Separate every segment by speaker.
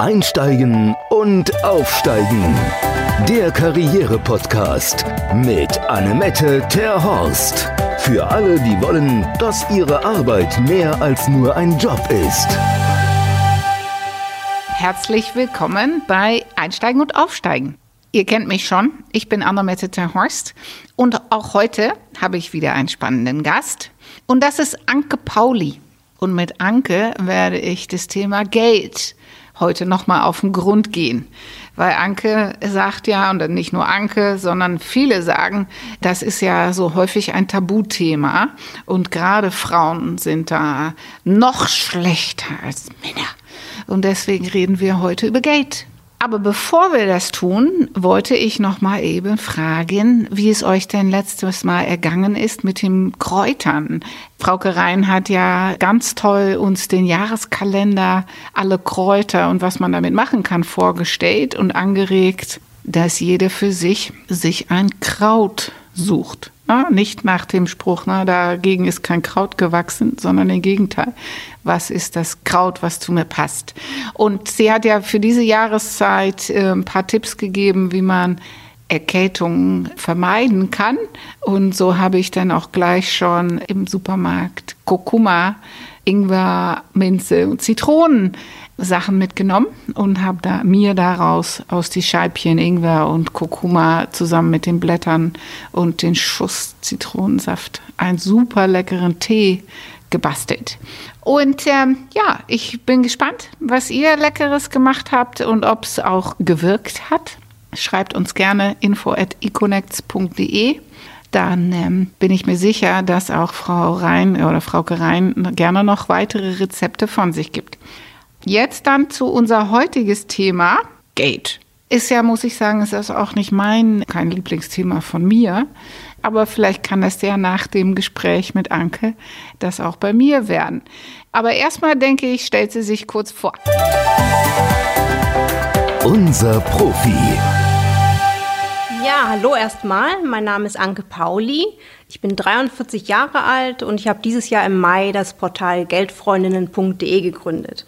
Speaker 1: Einsteigen und Aufsteigen. Der Karriere-Podcast mit Annemette Terhorst. Für alle, die wollen, dass ihre Arbeit mehr als nur ein Job ist.
Speaker 2: Herzlich willkommen bei Einsteigen und Aufsteigen. Ihr kennt mich schon, ich bin Annemette Terhorst und auch heute habe ich wieder einen spannenden Gast und das ist Anke Pauli. Und mit Anke werde ich das Thema Geld heute nochmal auf den Grund gehen. Weil Anke sagt ja, und nicht nur Anke, sondern viele sagen, das ist ja so häufig ein Tabuthema. Und gerade Frauen sind da noch schlechter als Männer. Und deswegen reden wir heute über Geld. Aber bevor wir das tun, wollte ich noch mal eben fragen, wie es euch denn letztes Mal ergangen ist mit den Kräutern. Frauke Rhein hat ja ganz toll uns den Jahreskalender, alle Kräuter und was man damit machen kann vorgestellt und angeregt, dass jede für sich sich ein Kraut sucht. Na, nicht nach dem Spruch, na, dagegen ist kein Kraut gewachsen, sondern im Gegenteil. Was ist das Kraut, was zu mir passt? Und sie hat ja für diese Jahreszeit äh, ein paar Tipps gegeben, wie man Erkältungen vermeiden kann. Und so habe ich dann auch gleich schon im Supermarkt Kurkuma, Ingwer, Minze und Zitronen Sachen mitgenommen und habe da, mir daraus aus die Scheibchen Ingwer und Kurkuma zusammen mit den Blättern und den Schuss Zitronensaft einen super leckeren Tee gebastelt. Und ähm, ja, ich bin gespannt, was ihr Leckeres gemacht habt und ob es auch gewirkt hat. Schreibt uns gerne info at econnects.de dann ähm, bin ich mir sicher, dass auch Frau Rhein oder Frau Rhein gerne noch weitere Rezepte von sich gibt. Jetzt dann zu unser heutiges Thema, Gate. Ist ja, muss ich sagen, ist das auch nicht mein, kein Lieblingsthema von mir. Aber vielleicht kann das ja nach dem Gespräch mit Anke das auch bei mir werden. Aber erstmal denke ich, stellt sie sich kurz vor.
Speaker 1: Unser Profi.
Speaker 3: Ja, hallo erstmal. Mein Name ist Anke Pauli. Ich bin 43 Jahre alt und ich habe dieses Jahr im Mai das Portal geldfreundinnen.de gegründet.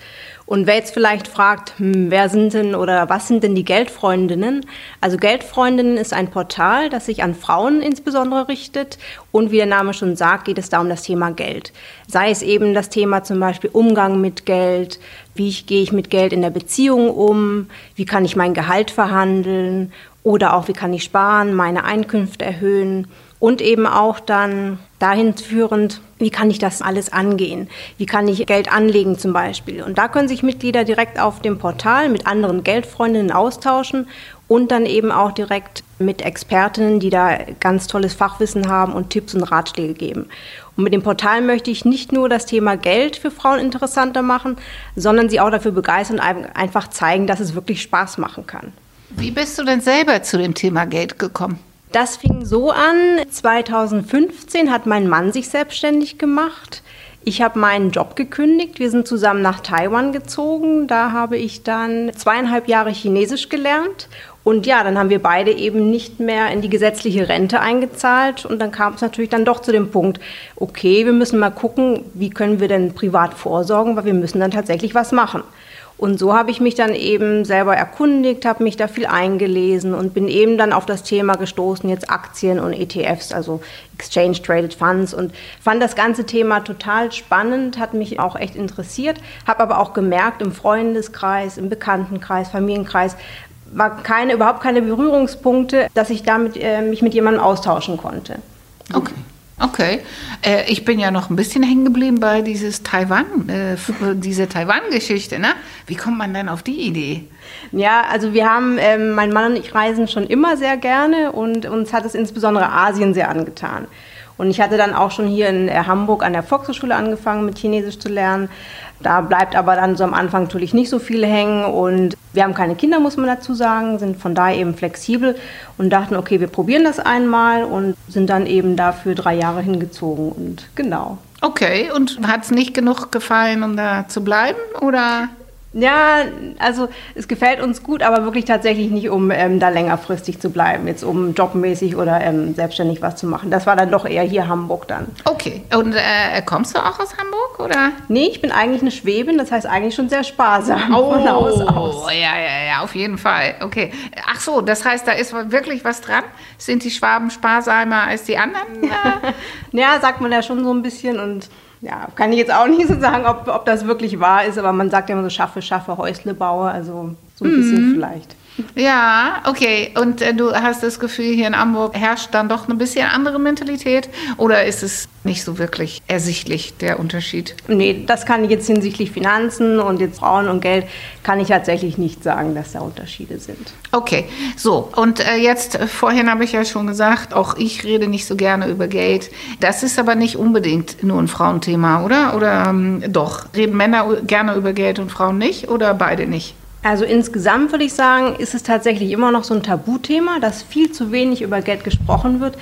Speaker 3: Und wer jetzt vielleicht fragt, hm, wer sind denn oder was sind denn die Geldfreundinnen? Also Geldfreundinnen ist ein Portal, das sich an Frauen insbesondere richtet. Und wie der Name schon sagt, geht es da um das Thema Geld. Sei es eben das Thema zum Beispiel Umgang mit Geld, wie ich, gehe ich mit Geld in der Beziehung um, wie kann ich mein Gehalt verhandeln oder auch wie kann ich sparen, meine Einkünfte erhöhen und eben auch dann dahin führend, wie kann ich das alles angehen? Wie kann ich Geld anlegen zum Beispiel? Und da können sich Mitglieder direkt auf dem Portal mit anderen Geldfreundinnen austauschen und dann eben auch direkt mit Expertinnen, die da ganz tolles Fachwissen haben und Tipps und Ratschläge geben. Und mit dem Portal möchte ich nicht nur das Thema Geld für Frauen interessanter machen, sondern sie auch dafür begeistern und einfach zeigen, dass es wirklich Spaß machen kann.
Speaker 2: Wie bist du denn selber zu dem Thema Geld gekommen?
Speaker 3: Das fing so an, 2015 hat mein Mann sich selbstständig gemacht. Ich habe meinen Job gekündigt. Wir sind zusammen nach Taiwan gezogen. Da habe ich dann zweieinhalb Jahre Chinesisch gelernt. Und ja, dann haben wir beide eben nicht mehr in die gesetzliche Rente eingezahlt. Und dann kam es natürlich dann doch zu dem Punkt, okay, wir müssen mal gucken, wie können wir denn privat vorsorgen, weil wir müssen dann tatsächlich was machen. Und so habe ich mich dann eben selber erkundigt, habe mich da viel eingelesen und bin eben dann auf das Thema gestoßen, jetzt Aktien und ETFs, also Exchange Traded Funds und fand das ganze Thema total spannend, hat mich auch echt interessiert, habe aber auch gemerkt, im Freundeskreis, im Bekanntenkreis, Familienkreis, war keine, überhaupt keine Berührungspunkte, dass ich damit äh, mich mit jemandem austauschen konnte.
Speaker 2: Okay. Okay, äh, ich bin ja noch ein bisschen hängen geblieben bei dieses Taiwan, äh, diese Taiwan-Geschichte. Ne? Wie kommt man denn auf die Idee?
Speaker 3: Ja, also wir haben, äh, mein Mann und ich reisen schon immer sehr gerne und uns hat es insbesondere Asien sehr angetan. Und ich hatte dann auch schon hier in äh, Hamburg an der Volkshochschule angefangen, mit Chinesisch zu lernen. Da bleibt aber dann so am Anfang natürlich nicht so viel hängen und wir haben keine Kinder, muss man dazu sagen, sind von daher eben flexibel und dachten, okay, wir probieren das einmal und sind dann eben dafür drei Jahre hingezogen und genau.
Speaker 2: Okay, und hat es nicht genug gefallen, um da zu bleiben oder?
Speaker 3: Ja, also es gefällt uns gut, aber wirklich tatsächlich nicht, um ähm, da längerfristig zu bleiben, jetzt um jobmäßig oder ähm, selbstständig was zu machen. Das war dann doch eher hier Hamburg dann.
Speaker 2: Okay, und äh, kommst du auch aus Hamburg oder?
Speaker 3: Nee, ich bin eigentlich eine Schwäbin, das heißt eigentlich schon sehr sparsam
Speaker 2: oh,
Speaker 3: von Haus
Speaker 2: aus. Ja, ja, ja, auf jeden Fall. Okay. Ach so, das heißt, da ist wirklich was dran? Sind die Schwaben sparsamer als die anderen?
Speaker 3: ja, sagt man ja schon so ein bisschen und ja, kann ich jetzt auch nicht so sagen, ob, ob das wirklich wahr ist, aber man sagt ja immer so, schaffe, schaffe, Häusle baue, also so ein mhm. bisschen vielleicht.
Speaker 2: Ja, okay. Und äh, du hast das Gefühl, hier in Hamburg herrscht dann doch ein bisschen andere Mentalität? Oder ist es nicht so wirklich ersichtlich, der Unterschied?
Speaker 3: Nee, das kann ich jetzt hinsichtlich Finanzen und jetzt Frauen und Geld, kann ich tatsächlich nicht sagen, dass da Unterschiede sind.
Speaker 2: Okay, so. Und äh, jetzt, äh, vorhin habe ich ja schon gesagt, auch ich rede nicht so gerne über Geld. Das ist aber nicht unbedingt nur ein Frauenthema, oder? Oder ähm, doch? Reden Männer gerne über Geld und Frauen nicht oder beide nicht?
Speaker 3: Also insgesamt würde ich sagen, ist es tatsächlich immer noch so ein Tabuthema, dass viel zu wenig über Geld gesprochen wird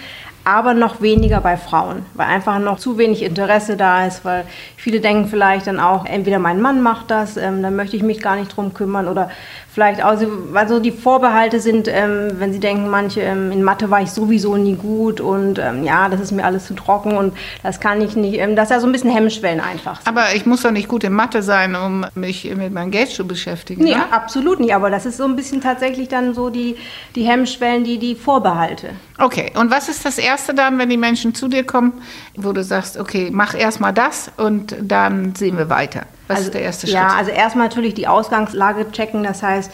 Speaker 3: aber noch weniger bei Frauen, weil einfach noch zu wenig Interesse da ist, weil viele denken vielleicht dann auch, entweder mein Mann macht das, ähm, dann möchte ich mich gar nicht drum kümmern oder vielleicht auch, weil so die Vorbehalte sind, ähm, wenn sie denken, manche, ähm, in Mathe war ich sowieso nie gut und ähm, ja, das ist mir alles zu trocken und das kann ich nicht, ähm, das ist ja so ein bisschen Hemmschwellen einfach.
Speaker 2: Sind. Aber ich muss doch nicht gut in Mathe sein, um mich mit meinem Geld zu beschäftigen.
Speaker 3: Nee, oder? absolut nicht, aber das ist so ein bisschen tatsächlich dann so die, die Hemmschwellen, die, die Vorbehalte.
Speaker 2: Okay, und was ist das Erste dann, wenn die Menschen zu dir kommen, wo du sagst, okay, mach erstmal das und dann sehen wir weiter? Was
Speaker 3: also,
Speaker 2: ist der erste Schritt?
Speaker 3: Ja, also erstmal natürlich die Ausgangslage checken, das heißt,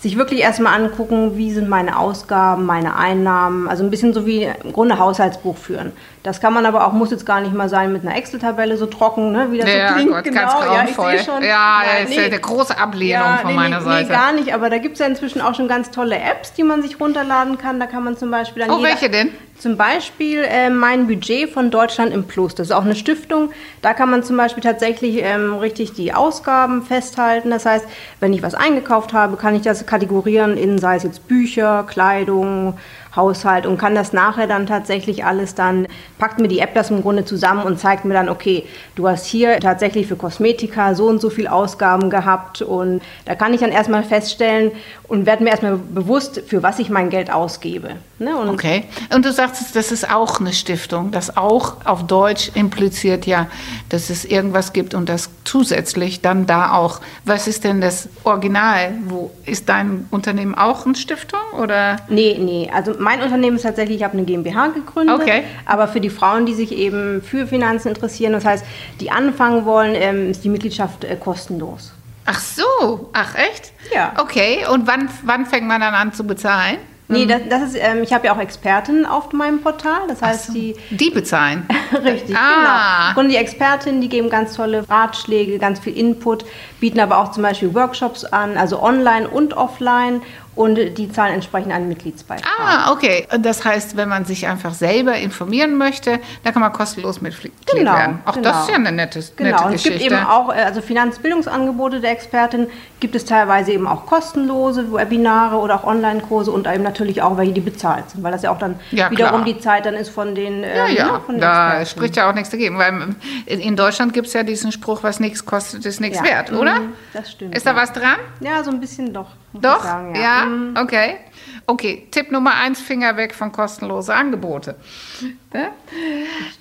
Speaker 3: sich wirklich erstmal angucken, wie sind meine Ausgaben, meine Einnahmen, also ein bisschen so wie im Grunde Haushaltsbuch führen. Das kann man aber auch, muss jetzt gar nicht mal sein mit einer Excel-Tabelle so trocken, ne, wie das
Speaker 2: ja,
Speaker 3: so klingt.
Speaker 2: Gott, genau, ganz grauenvoll. Ja, schon. ja das ist nee, eine große Ablehnung ja, von nee, meiner
Speaker 3: nee,
Speaker 2: Seite.
Speaker 3: Nee, gar nicht, aber da gibt es ja inzwischen auch schon ganz tolle Apps, die man sich runterladen kann. Da kann man zum Beispiel dann
Speaker 2: Oh, welche denn?
Speaker 3: Zum Beispiel äh, mein Budget von Deutschland im Plus. Das ist auch eine Stiftung. Da kann man zum Beispiel tatsächlich ähm, richtig die Ausgaben festhalten. Das heißt, wenn ich was eingekauft habe, kann ich das kategorieren in, sei es jetzt Bücher, Kleidung, Haushalt und kann das nachher dann tatsächlich alles dann, packt mir die App das im Grunde zusammen und zeigt mir dann, okay, du hast hier tatsächlich für Kosmetika so und so viel Ausgaben gehabt und da kann ich dann erstmal feststellen und werde mir erstmal bewusst, für was ich mein Geld ausgebe.
Speaker 2: Ne? Und okay. Und du sagst, das ist auch eine Stiftung, das auch auf Deutsch impliziert ja, dass es irgendwas gibt und das zusätzlich dann da auch. Was ist denn das Original? Wo ist dein Unternehmen auch eine Stiftung oder?
Speaker 3: Nee, nee. Also mein Unternehmen ist tatsächlich, ich habe eine GmbH gegründet.
Speaker 2: Okay.
Speaker 3: Aber für die Frauen, die sich eben für Finanzen interessieren, das heißt, die anfangen wollen, ähm, ist die Mitgliedschaft äh, kostenlos.
Speaker 2: Ach so, ach echt?
Speaker 3: Ja.
Speaker 2: Okay, und wann, wann fängt man dann an zu bezahlen?
Speaker 3: Nee, das, das ist, ähm, ich habe ja auch Experten auf meinem Portal. Das heißt, so, die.
Speaker 2: Die bezahlen.
Speaker 3: Richtig, ah. genau. Und die Expertinnen, die geben ganz tolle Ratschläge, ganz viel Input, bieten aber auch zum Beispiel Workshops an, also online und offline und die zahlen entsprechend einen Mitgliedsbeitrag.
Speaker 2: Ah, okay. Das heißt, wenn man sich einfach selber informieren möchte, dann kann man kostenlos Mitglied
Speaker 3: genau,
Speaker 2: werden. Auch
Speaker 3: genau.
Speaker 2: das ist ja eine nette,
Speaker 3: genau.
Speaker 2: nette
Speaker 3: und
Speaker 2: Geschichte.
Speaker 3: Es gibt eben auch, äh, also Finanzbildungsangebote der Expertin gibt es teilweise eben auch kostenlose Webinare oder auch Online-Kurse und eben natürlich auch welche, die bezahlt sind, weil das ja auch dann
Speaker 2: ja,
Speaker 3: wiederum die Zeit dann ist von den
Speaker 2: ähm, Ja, ja, ne, von den da Experten. spricht ja auch nichts dagegen, weil in Deutschland gibt es ja diesen Spruch, was nichts kostet, ist nichts ja. wert, oder? Mhm,
Speaker 3: das stimmt.
Speaker 2: Ist da was dran?
Speaker 3: Ja, so ein bisschen doch.
Speaker 2: Doch?
Speaker 3: Sagen,
Speaker 2: ja. ja? Mhm. Okay. Okay, Tipp Nummer eins, Finger weg von kostenlosen Angebote. Ja?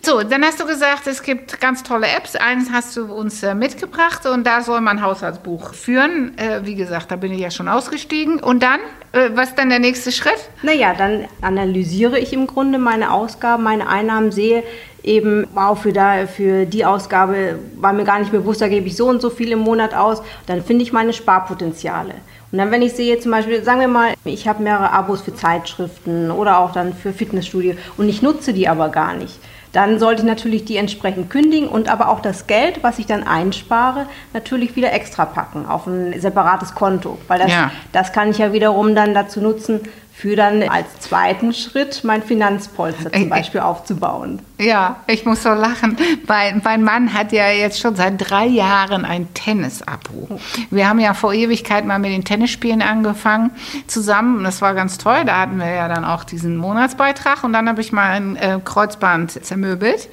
Speaker 2: So, dann hast du gesagt, es gibt ganz tolle Apps. Eins hast du uns äh, mitgebracht und da soll man Haushaltsbuch führen. Äh, wie gesagt, da bin ich ja schon ausgestiegen. Und dann, äh, was ist dann der nächste Schritt?
Speaker 3: Naja, dann analysiere ich im Grunde meine Ausgaben, meine Einnahmen, sehe, eben, wow, für, da, für die Ausgabe war mir gar nicht bewusst, da gebe ich so und so viel im Monat aus. Dann finde ich meine Sparpotenziale. Und dann, wenn ich sehe, zum Beispiel, sagen wir mal, ich habe mehrere Abos für Zeitschriften oder auch dann für Fitnessstudio und ich nutze die aber gar nicht, dann sollte ich natürlich die entsprechend kündigen und aber auch das Geld, was ich dann einspare, natürlich wieder extra packen auf ein separates Konto. Weil das,
Speaker 2: ja.
Speaker 3: das kann ich ja wiederum dann dazu nutzen, für dann als zweiten Schritt mein Finanzpolster zum
Speaker 2: Äh, äh.
Speaker 3: Beispiel aufzubauen.
Speaker 2: Ja, ich muss so lachen, weil mein Mann hat ja jetzt schon seit drei Jahren ein Tennis-Abo. Wir haben ja vor Ewigkeit mal mit den Tennisspielen angefangen zusammen. Das war ganz toll. Da hatten wir ja dann auch diesen Monatsbeitrag und dann habe ich mal ein äh, Kreuzband zermöbelt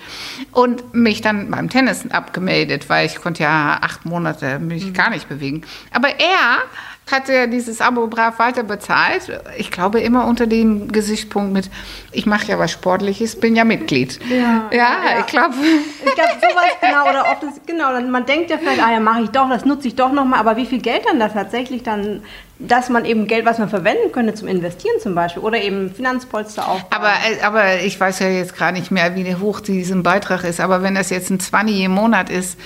Speaker 2: und mich dann beim Tennis abgemeldet, weil ich konnte ja acht Monate mich gar nicht bewegen. Aber er hatte ja dieses Abo brav weiter bezahlt. Ich glaube immer unter dem Gesichtspunkt mit, ich mache ja was Sportliches, bin ja Mitglied.
Speaker 3: Ja,
Speaker 2: ja,
Speaker 3: ja.
Speaker 2: ich glaube.
Speaker 3: Ich glaube, sowas genau, oder oft ist, genau, man denkt ja vielleicht, ah ja, mache ich doch, das nutze ich doch nochmal, aber wie viel Geld dann da tatsächlich dann, dass man eben Geld, was man verwenden könnte zum Investieren zum Beispiel oder eben Finanzpolster aufbauen.
Speaker 2: Aber, aber ich weiß ja jetzt gar nicht mehr, wie hoch diesen Beitrag ist. Aber wenn das jetzt ein 20 im Monat ist,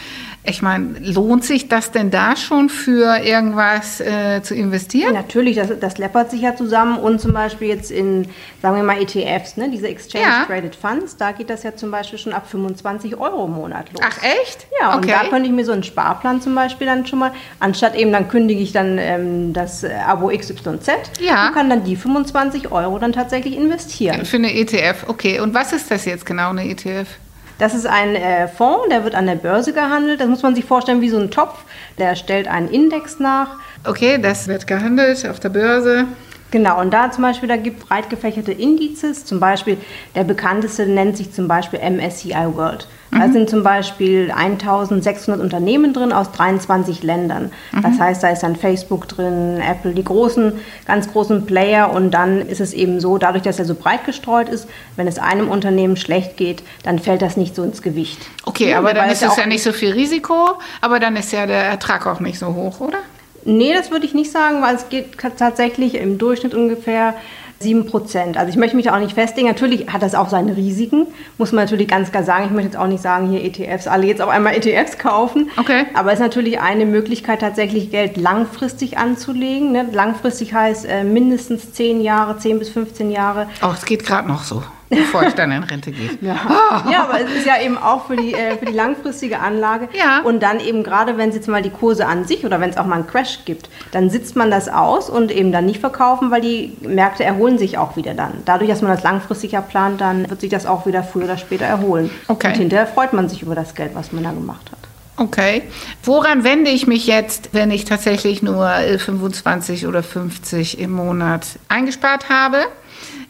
Speaker 2: ich meine, lohnt sich das denn da schon für irgendwas äh, zu investieren?
Speaker 3: Natürlich, das, das läppert sich ja zusammen und zum Beispiel jetzt in, sagen wir mal, ETFs, ne, diese Exchange
Speaker 2: Ja.
Speaker 3: Traded Funds, da geht das ja zum Beispiel schon ab 25 Euro im Monat los.
Speaker 2: Ach echt?
Speaker 3: Ja, und
Speaker 2: okay.
Speaker 3: da könnte ich mir so einen Sparplan zum Beispiel dann schon mal, anstatt eben dann kündige ich dann ähm, das äh, Abo XYZ
Speaker 2: Ja.
Speaker 3: und kann dann die 25 Euro dann tatsächlich investieren.
Speaker 2: Für eine ETF, okay. Und was ist das jetzt genau, eine ETF?
Speaker 3: Das ist ein äh, Fonds, der wird an der Börse gehandelt. Das muss man sich vorstellen wie so ein Topf. Der stellt einen Index nach.
Speaker 2: Okay, das wird gehandelt auf der Börse.
Speaker 3: Genau, und da zum Beispiel, da gibt breit gefächerte Indizes. Zum Beispiel, der bekannteste nennt sich zum Beispiel MSCI World. Da sind zum Beispiel 1600 Unternehmen drin aus 23 Ländern. Das heißt, da ist dann Facebook drin, Apple, die großen, ganz großen Player. Und dann ist es eben so, dadurch, dass er so breit gestreut ist, wenn es einem Unternehmen schlecht geht, dann fällt das nicht so ins Gewicht.
Speaker 2: Okay,
Speaker 3: Ja,
Speaker 2: aber dann ist
Speaker 3: es
Speaker 2: es
Speaker 3: ja
Speaker 2: nicht so viel Risiko, aber dann ist ja der Ertrag auch nicht so hoch, oder?
Speaker 3: Nee, das würde ich nicht sagen, weil es geht tatsächlich im Durchschnitt ungefähr 7 Prozent. Also ich möchte mich da auch nicht festlegen. Natürlich hat das auch seine Risiken, muss man natürlich ganz klar sagen. Ich möchte jetzt auch nicht sagen, hier ETFs, alle jetzt auf einmal ETFs kaufen.
Speaker 2: Okay.
Speaker 3: Aber es ist natürlich eine Möglichkeit, tatsächlich Geld langfristig anzulegen. Ne? Langfristig heißt äh, mindestens 10 Jahre, 10 bis 15 Jahre.
Speaker 2: Oh, es geht gerade noch so, bevor ich dann in Rente gehe.
Speaker 3: Ja. ja, aber es ist ja eben auch für die, äh, für die langfristige Anlage.
Speaker 2: Ja.
Speaker 3: Und dann eben gerade, wenn es jetzt mal die Kurse an sich oder wenn es auch mal einen Crash gibt, dann sitzt man das aus und eben dann nicht verkaufen, weil die Märkte erholen sich auch wieder dann. Dadurch, dass man das langfristig ja plant, dann wird sich das auch wieder früher oder später erholen.
Speaker 2: Okay.
Speaker 3: Und hinterher freut man sich über das Geld, was man da gemacht hat.
Speaker 2: Okay. Woran wende ich mich jetzt, wenn ich tatsächlich nur äh, 25 oder 50 im Monat eingespart habe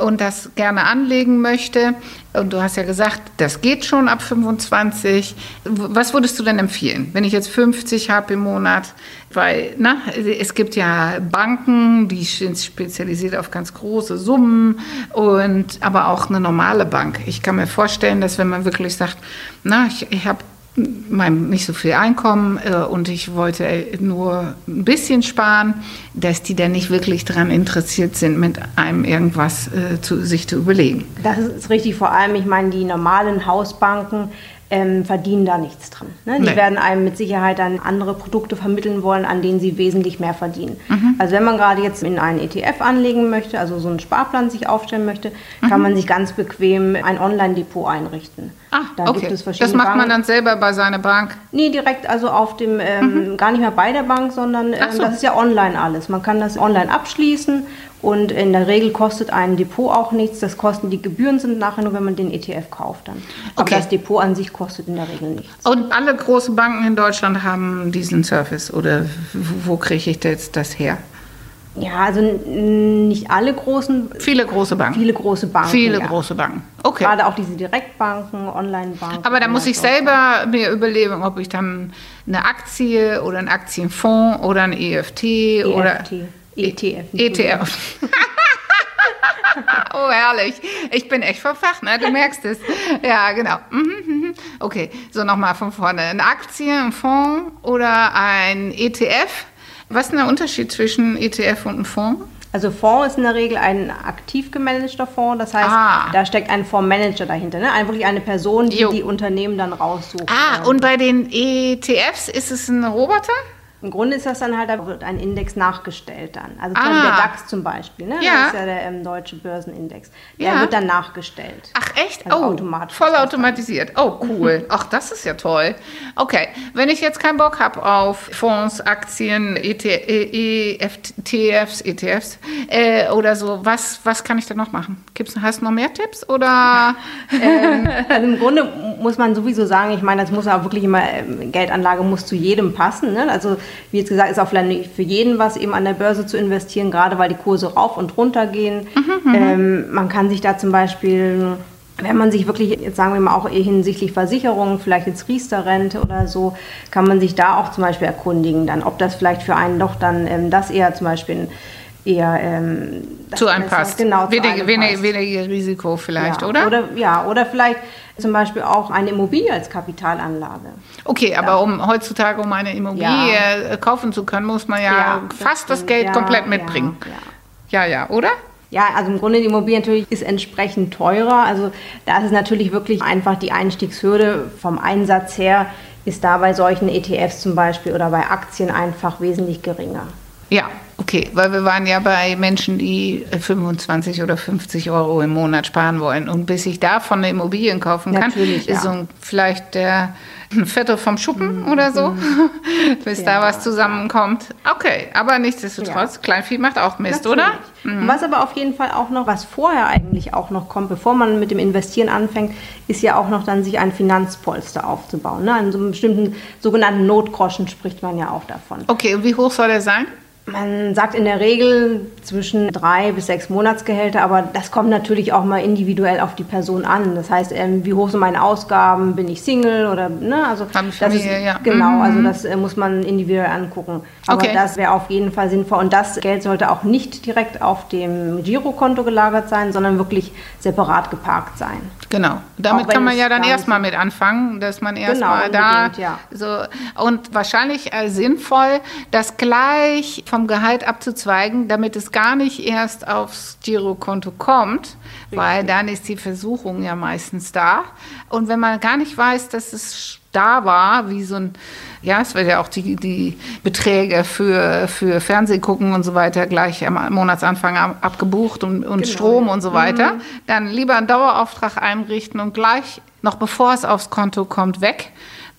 Speaker 2: und das gerne anlegen möchte? Und du hast ja gesagt, das geht schon ab 25. W- Was würdest du denn empfehlen, wenn ich jetzt 50 habe im Monat? Weil, na, es gibt ja Banken, die sind spezialisiert auf ganz große Summen und aber auch eine normale Bank. Ich kann mir vorstellen, dass wenn man wirklich sagt, na, ich, ich habe nicht so viel Einkommen äh, und ich wollte nur ein bisschen sparen, dass die dann nicht wirklich daran interessiert sind, mit einem irgendwas äh, zu, sich zu überlegen.
Speaker 3: Das ist richtig, vor allem, ich meine, die normalen Hausbanken ähm, verdienen da nichts dran. Ne? Die
Speaker 2: Nee.
Speaker 3: werden einem mit Sicherheit dann andere Produkte vermitteln wollen, an denen sie wesentlich mehr verdienen.
Speaker 2: Mhm.
Speaker 3: Also wenn man gerade jetzt in einen ETF anlegen möchte, also so einen Sparplan sich aufstellen möchte, kann man sich ganz bequem ein Online-Depot einrichten.
Speaker 2: Mhm. Ah,
Speaker 3: da
Speaker 2: okay.
Speaker 3: gibt es verschiedene
Speaker 2: das macht man
Speaker 3: Banken.
Speaker 2: dann selber bei seiner Bank.
Speaker 3: Nee, direkt also auf dem, ähm, gar nicht mehr bei der Bank, sondern ähm,
Speaker 2: Mhm. So.
Speaker 3: das ist ja online alles. Man kann das online abschließen und in der Regel kostet ein Depot auch nichts. Das kosten die Gebühren sind nachher nur, wenn man den ETF kauft dann. Aber
Speaker 2: Okay.
Speaker 3: das Depot an sich kostet in der Regel nichts.
Speaker 2: Und alle großen Banken in Deutschland haben diesen Service oder wo, wo kriege ich jetzt das her?
Speaker 3: Ja, also nicht alle großen,
Speaker 2: Viele große Banken.
Speaker 3: viele große Banken.
Speaker 2: Viele
Speaker 3: ja.
Speaker 2: große Banken. Okay.
Speaker 3: Gerade auch diese Direktbanken, Online-Banken.
Speaker 2: Aber da muss ich selber mir überlegen, ob ich dann eine Aktie oder einen Aktienfonds oder ein EFT oder
Speaker 3: EFT. ETF.
Speaker 2: ETF. oh, herrlich. Ich bin echt verfacht, ne? Du merkst es. Ja, genau. Mhm, mhm. Okay, so nochmal von vorne. Eine Aktie, ein Fonds oder ein ETF. Was ist denn der Unterschied zwischen ETF und einem Fonds?
Speaker 3: Also Fonds ist in der Regel ein aktiv gemanagter Fonds, das heißt,
Speaker 2: Ah.
Speaker 3: da steckt ein Fondsmanager dahinter, ne? Ein, wirklich eine Person, die
Speaker 2: Jo.
Speaker 3: die Unternehmen dann raussucht.
Speaker 2: Ah,
Speaker 3: Ähm,
Speaker 2: und bei den ETFs ist es ein Roboter?
Speaker 3: Im Grunde ist das dann halt, da wird ein Index nachgestellt dann. Also zum
Speaker 2: Ah.
Speaker 3: Beispiel der DAX zum Beispiel, ne?
Speaker 2: Ja.
Speaker 3: Das ist ja der ähm, deutsche Börsenindex. Der
Speaker 2: Ja.
Speaker 3: wird dann nachgestellt.
Speaker 2: Ach echt?
Speaker 3: Also
Speaker 2: oh,
Speaker 3: automatisch
Speaker 2: voll
Speaker 3: ist das
Speaker 2: automatisiert. Oh, cool. Ach, das ist ja toll. Okay, wenn ich jetzt keinen Bock habe auf Fonds, Aktien, E ET, E- ETFs, ETFs äh, oder so, was, was kann ich da noch machen? Gibt's, hast du noch mehr Tipps oder?
Speaker 3: Also im Grunde muss man sowieso sagen, ich meine, das muss auch wirklich immer, ähm, Geldanlage muss zu jedem passen. Ne? Also wie jetzt gesagt, ist auch vielleicht nicht für jeden was, eben an der Börse zu investieren, gerade weil die Kurse rauf und runter gehen. ähm, man kann sich da zum Beispiel, wenn man sich wirklich, jetzt sagen wir mal auch eher hinsichtlich Versicherungen, vielleicht jetzt Riester-Rente oder so, kann man sich da auch zum Beispiel erkundigen, dann, ob das vielleicht für einen doch dann ähm, das eher zum Beispiel eher ähm, das
Speaker 2: Zu einem passt.
Speaker 3: Genau, zu
Speaker 2: weniger,
Speaker 3: einem
Speaker 2: weniger,
Speaker 3: passt.
Speaker 2: weniger Risiko vielleicht,
Speaker 3: ja,
Speaker 2: oder?
Speaker 3: oder? Ja, oder vielleicht zum Beispiel auch eine Immobilie als Kapitalanlage.
Speaker 2: Okay, aber um heutzutage, um eine Immobilie
Speaker 3: Ja.
Speaker 2: äh, kaufen zu können, muss man ja,
Speaker 3: Ja, das
Speaker 2: fast das
Speaker 3: stimmt.
Speaker 2: Geld
Speaker 3: Ja,
Speaker 2: komplett
Speaker 3: ja,
Speaker 2: mitbringen.
Speaker 3: ja.
Speaker 2: ja, ja, oder?
Speaker 3: Ja, also im Grunde die Immobilie natürlich ist entsprechend teurer. Also da ist es natürlich wirklich einfach die Einstiegshürde vom Einsatz her ist da bei solchen ETFs zum Beispiel oder bei Aktien einfach wesentlich geringer.
Speaker 2: Ja, okay, weil wir waren ja bei Menschen, die äh, 25 oder 50 Euro im Monat sparen wollen. Und bis ich davon eine Immobilien kaufen kann,
Speaker 3: Natürlich,
Speaker 2: ist
Speaker 3: ja.
Speaker 2: so vielleicht der ein Viertel vom Schuppen oder so, bis da
Speaker 3: Ja,
Speaker 2: was zusammenkommt. Okay, aber nichtsdestotrotz, Kleinvieh macht auch Mist, oder?
Speaker 3: Natürlich. Und Was aber auf jeden Fall auch noch, was vorher eigentlich auch noch kommt, bevor man mit dem Investieren anfängt, ist ja auch noch dann sich ein Finanzpolster aufzubauen. Ne? An so einem bestimmten sogenannten Notgroschen spricht man ja auch davon.
Speaker 2: Okay, und wie hoch soll der sein?
Speaker 3: Man sagt in der Regel zwischen drei bis sechs Monatsgehälter, aber das kommt natürlich auch mal individuell auf die Person an. Das heißt, ähm, wie hoch sind meine Ausgaben? Bin ich Single oder ne? Also
Speaker 2: ich
Speaker 3: das ist,
Speaker 2: Familie, ja.
Speaker 3: genau,
Speaker 2: Mhm.
Speaker 3: also das äh, muss man individuell angucken. Aber
Speaker 2: Okay.
Speaker 3: das wäre auf jeden Fall sinnvoll und das Geld sollte auch nicht direkt auf dem Girokonto gelagert sein, sondern wirklich separat geparkt sein.
Speaker 2: Genau. Damit kann man ja dann erstmal mit anfangen, dass man erstmal
Speaker 3: Genau,
Speaker 2: da
Speaker 3: ja.
Speaker 2: so und wahrscheinlich äh, sinnvoll, das gleich vom Gehalt abzuzweigen, damit es gar nicht erst aufs Girokonto kommt, weil dann ist die Versuchung ja meistens da. Und wenn man gar nicht weiß, dass es da war, wie so ein, ja, es wird ja auch die, die Beträge für, für Fernsehgucken und so weiter gleich am Monatsanfang ab- abgebucht und, und
Speaker 3: Genau,
Speaker 2: Strom und so weiter, dann lieber einen Dauerauftrag einrichten und gleich, noch bevor es aufs Konto kommt, weg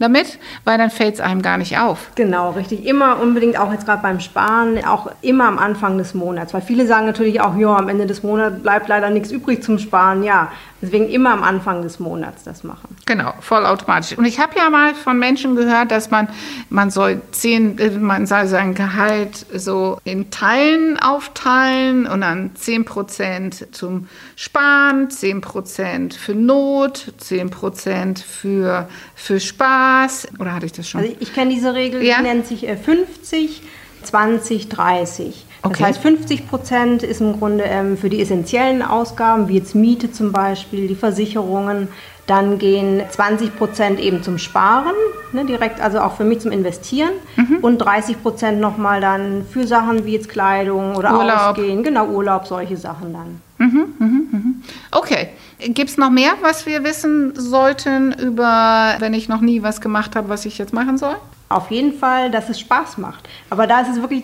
Speaker 2: damit, weil dann fällt es einem gar nicht auf.
Speaker 3: Genau, richtig. Immer unbedingt auch jetzt gerade beim Sparen, auch immer am Anfang des Monats. Weil viele sagen natürlich auch, ja, am Ende des Monats bleibt leider nichts übrig zum Sparen. Ja, deswegen immer am Anfang des Monats das machen.
Speaker 2: Genau, vollautomatisch. Und ich habe ja mal von Menschen gehört, dass man, man soll zehn, äh, man soll sein Gehalt so in Teilen aufteilen und dann 10% zum Sparen, 10% für Not, 10% für, für Spaß. Oder hatte ich das schon?
Speaker 3: Also ich kenne diese Regel,
Speaker 2: Ja.
Speaker 3: die nennt sich äh, 50, 20, 30. Das
Speaker 2: Okay.
Speaker 3: heißt, 50 Prozent ist im Grunde ähm, für die essentiellen Ausgaben, wie jetzt Miete zum Beispiel, die Versicherungen. Dann gehen 20 Prozent eben zum Sparen, ne, direkt also auch für mich zum Investieren.
Speaker 2: Mhm.
Speaker 3: Und 30 Prozent nochmal dann für Sachen wie jetzt Kleidung oder
Speaker 2: Urlaub.
Speaker 3: Ausgehen. Genau, Urlaub, solche Sachen dann.
Speaker 2: Okay. Gibt es noch mehr, was wir wissen sollten über, wenn ich noch nie was gemacht habe, was ich jetzt machen soll?
Speaker 3: Auf jeden Fall, dass es Spaß macht. Aber da ist es wirklich...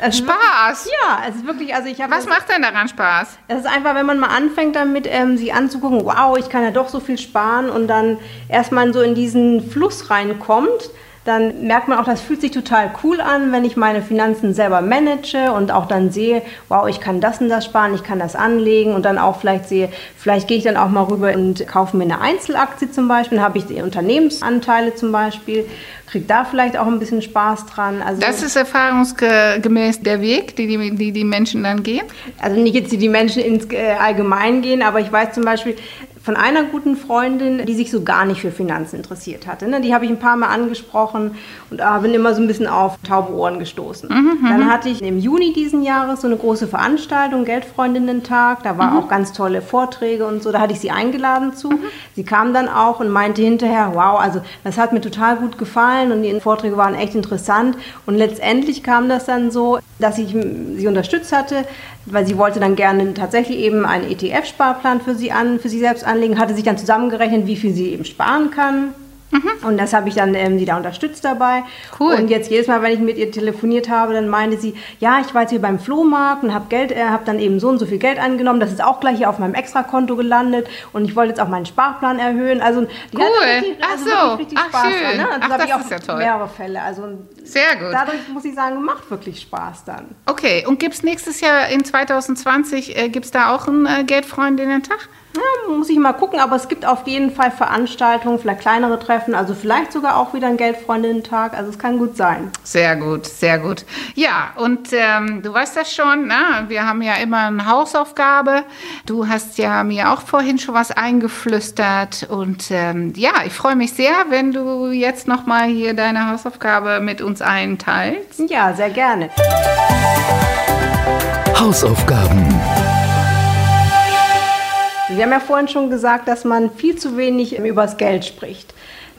Speaker 3: es ist
Speaker 2: Spaß?
Speaker 3: Wirklich, ja, es ist wirklich, also ich habe...
Speaker 2: Was macht denn daran Spaß?
Speaker 3: Es ist einfach, wenn man mal anfängt damit, ähm, sich anzugucken, wow, ich kann ja doch so viel sparen und dann erstmal so in diesen Fluss reinkommt, dann merkt man auch, das fühlt sich total cool an, wenn ich meine Finanzen selber manage und auch dann sehe, wow, ich kann das und das sparen, ich kann das anlegen und dann auch vielleicht sehe, vielleicht gehe ich dann auch mal rüber und kaufe mir eine Einzelaktie zum Beispiel, dann habe ich die Unternehmensanteile zum Beispiel, kriege da vielleicht auch ein bisschen Spaß dran. Also
Speaker 2: Das ist erfahrungsgemäß der Weg, die die, die, die Menschen dann gehen.
Speaker 3: also nicht jetzt die die Menschen ins äh, Allgemein gehen, aber ich weiß zum Beispiel von einer guten Freundin, die sich so gar nicht für Finanzen interessiert hatte. Ne? Die habe ich ein paar Mal angesprochen und äh, bin immer so ein bisschen auf taube Ohren gestoßen. Dann hatte ich im Juni diesen Jahres so eine große Veranstaltung, Geldfreundinnen-Tag. Da waren auch ganz tolle Vorträge und so. Da hatte ich sie eingeladen zu. Sie kam dann auch und meinte hinterher, wow, also das hat mir total gut gefallen und die Vorträge waren echt interessant. Und letztendlich kam das dann so, dass ich sie unterstützt hatte, weil sie wollte dann gerne tatsächlich eben einen ETF-Sparplan für sie an, für sie selbst anlegen, hatte sich dann zusammengerechnet, wie viel sie eben sparen kann. Und das habe ich dann ähm, die da unterstützt dabei.
Speaker 2: Cool.
Speaker 3: Und jetzt jedes Mal, wenn ich mit ihr telefoniert habe, dann meinte sie, ja, ich war jetzt hier beim Flohmarkt und habe Geld, äh, habe dann eben so und so viel Geld angenommen. Das ist auch gleich hier auf meinem Extrakonto gelandet und ich wollte jetzt auch meinen Sparplan erhöhen. Also die
Speaker 2: Cool.
Speaker 3: richtig,
Speaker 2: Ach
Speaker 3: also
Speaker 2: so.
Speaker 3: wirklich richtig
Speaker 2: Ach,
Speaker 3: Spaß
Speaker 2: schön.
Speaker 3: dran. Ne?
Speaker 2: Ach,
Speaker 3: habe
Speaker 2: das
Speaker 3: ich auch
Speaker 2: ist ja toll.
Speaker 3: mehrere Fälle. Also
Speaker 2: Sehr gut.
Speaker 3: dadurch muss ich sagen, macht wirklich Spaß dann.
Speaker 2: Okay, und gibt es nächstes Jahr in 2020, äh, gibt es da auch einen äh, Geldfreundinnen-Tag?
Speaker 3: Ja, muss ich mal gucken, aber es gibt auf jeden Fall Veranstaltungen, vielleicht kleinere Treffen, also vielleicht sogar auch wieder ein Geldfreundinnen-Tag. Also es kann gut sein.
Speaker 2: Sehr gut, sehr gut. Ja, und ähm, du weißt das schon, ne? wir haben ja immer eine Hausaufgabe. Du hast ja mir auch vorhin schon was eingeflüstert. Und ähm, ja, ich freue mich sehr, wenn du jetzt nochmal hier deine Hausaufgabe mit uns einteilst.
Speaker 3: Ja, sehr gerne.
Speaker 1: Hausaufgaben.
Speaker 3: Wir haben ja vorhin schon gesagt, dass man viel zu wenig über das Geld spricht.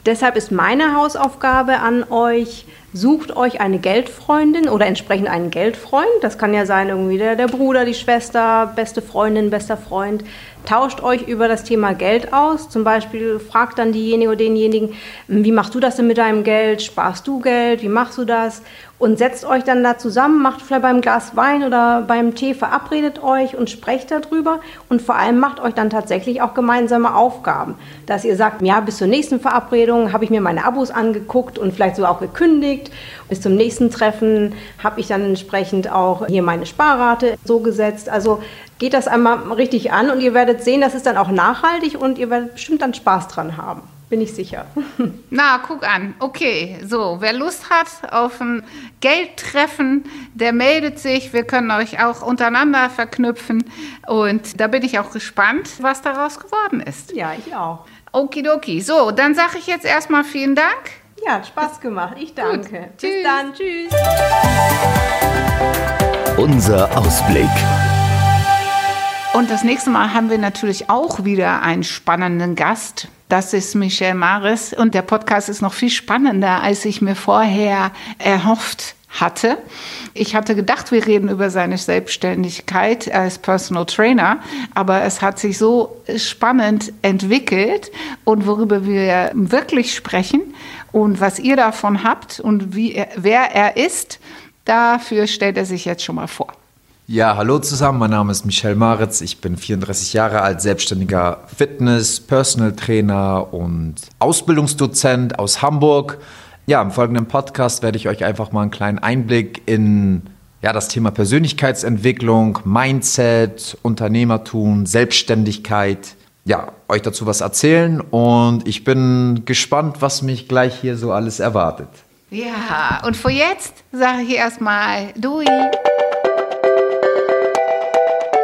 Speaker 3: Deshalb ist meine Hausaufgabe an euch, sucht euch eine Geldfreundin oder entsprechend einen Geldfreund. Das kann ja sein irgendwie der, der Bruder, die Schwester, beste Freundin, bester Freund. Tauscht euch über das Thema Geld aus. Zum Beispiel fragt dann diejenige oder denjenigen, wie machst du das denn mit deinem Geld? Sparst du Geld? Wie machst du das? Und setzt euch dann da zusammen, macht vielleicht beim Glas Wein oder beim Tee, verabredet euch und sprecht darüber. Und vor allem macht euch dann tatsächlich auch gemeinsame Aufgaben. Dass ihr sagt, ja, bis zur nächsten Verabredung habe ich mir meine Abos angeguckt und vielleicht sogar auch gekündigt. Bis zum nächsten Treffen habe ich dann entsprechend auch hier meine Sparrate so gesetzt. Also geht das einmal richtig an und ihr werdet sehen, das ist dann auch nachhaltig und ihr werdet bestimmt dann Spaß dran haben. Bin ich sicher.
Speaker 2: Na, guck an. Okay, so, wer Lust hat auf ein Geldtreffen, der meldet sich. Wir können euch auch untereinander verknüpfen. Und da bin ich auch gespannt, was daraus geworden ist.
Speaker 3: Ja, ich auch.
Speaker 2: Okidoki. So, dann sage ich jetzt erstmal vielen Dank.
Speaker 3: Ja, hat Spaß gemacht. Ich danke. Bis
Speaker 2: Tschüss.
Speaker 3: dann. Tschüss.
Speaker 1: Unser Ausblick.
Speaker 2: Und das nächste Mal haben wir natürlich auch wieder einen spannenden Gast. Das ist Michel Maris und der Podcast ist noch viel spannender, als ich mir vorher erhofft hatte. Ich hatte gedacht, wir reden über seine Selbstständigkeit als Personal Trainer, aber es hat sich so spannend entwickelt und worüber wir wirklich sprechen und was ihr davon habt und wie er, wer er ist, dafür stellt er sich jetzt schon mal vor.
Speaker 4: Ja, hallo zusammen, mein Name ist Michel Maritz, ich bin 34 Jahre alt, selbstständiger Fitness, Personal Trainer und Ausbildungsdozent aus Hamburg. Ja, im folgenden Podcast werde ich euch einfach mal einen kleinen Einblick in ja, das Thema Persönlichkeitsentwicklung, Mindset, Unternehmertum, Selbstständigkeit, ja, euch dazu was erzählen und ich bin gespannt, was mich gleich hier so alles erwartet.
Speaker 2: Ja, und für jetzt sage ich erstmal Dui.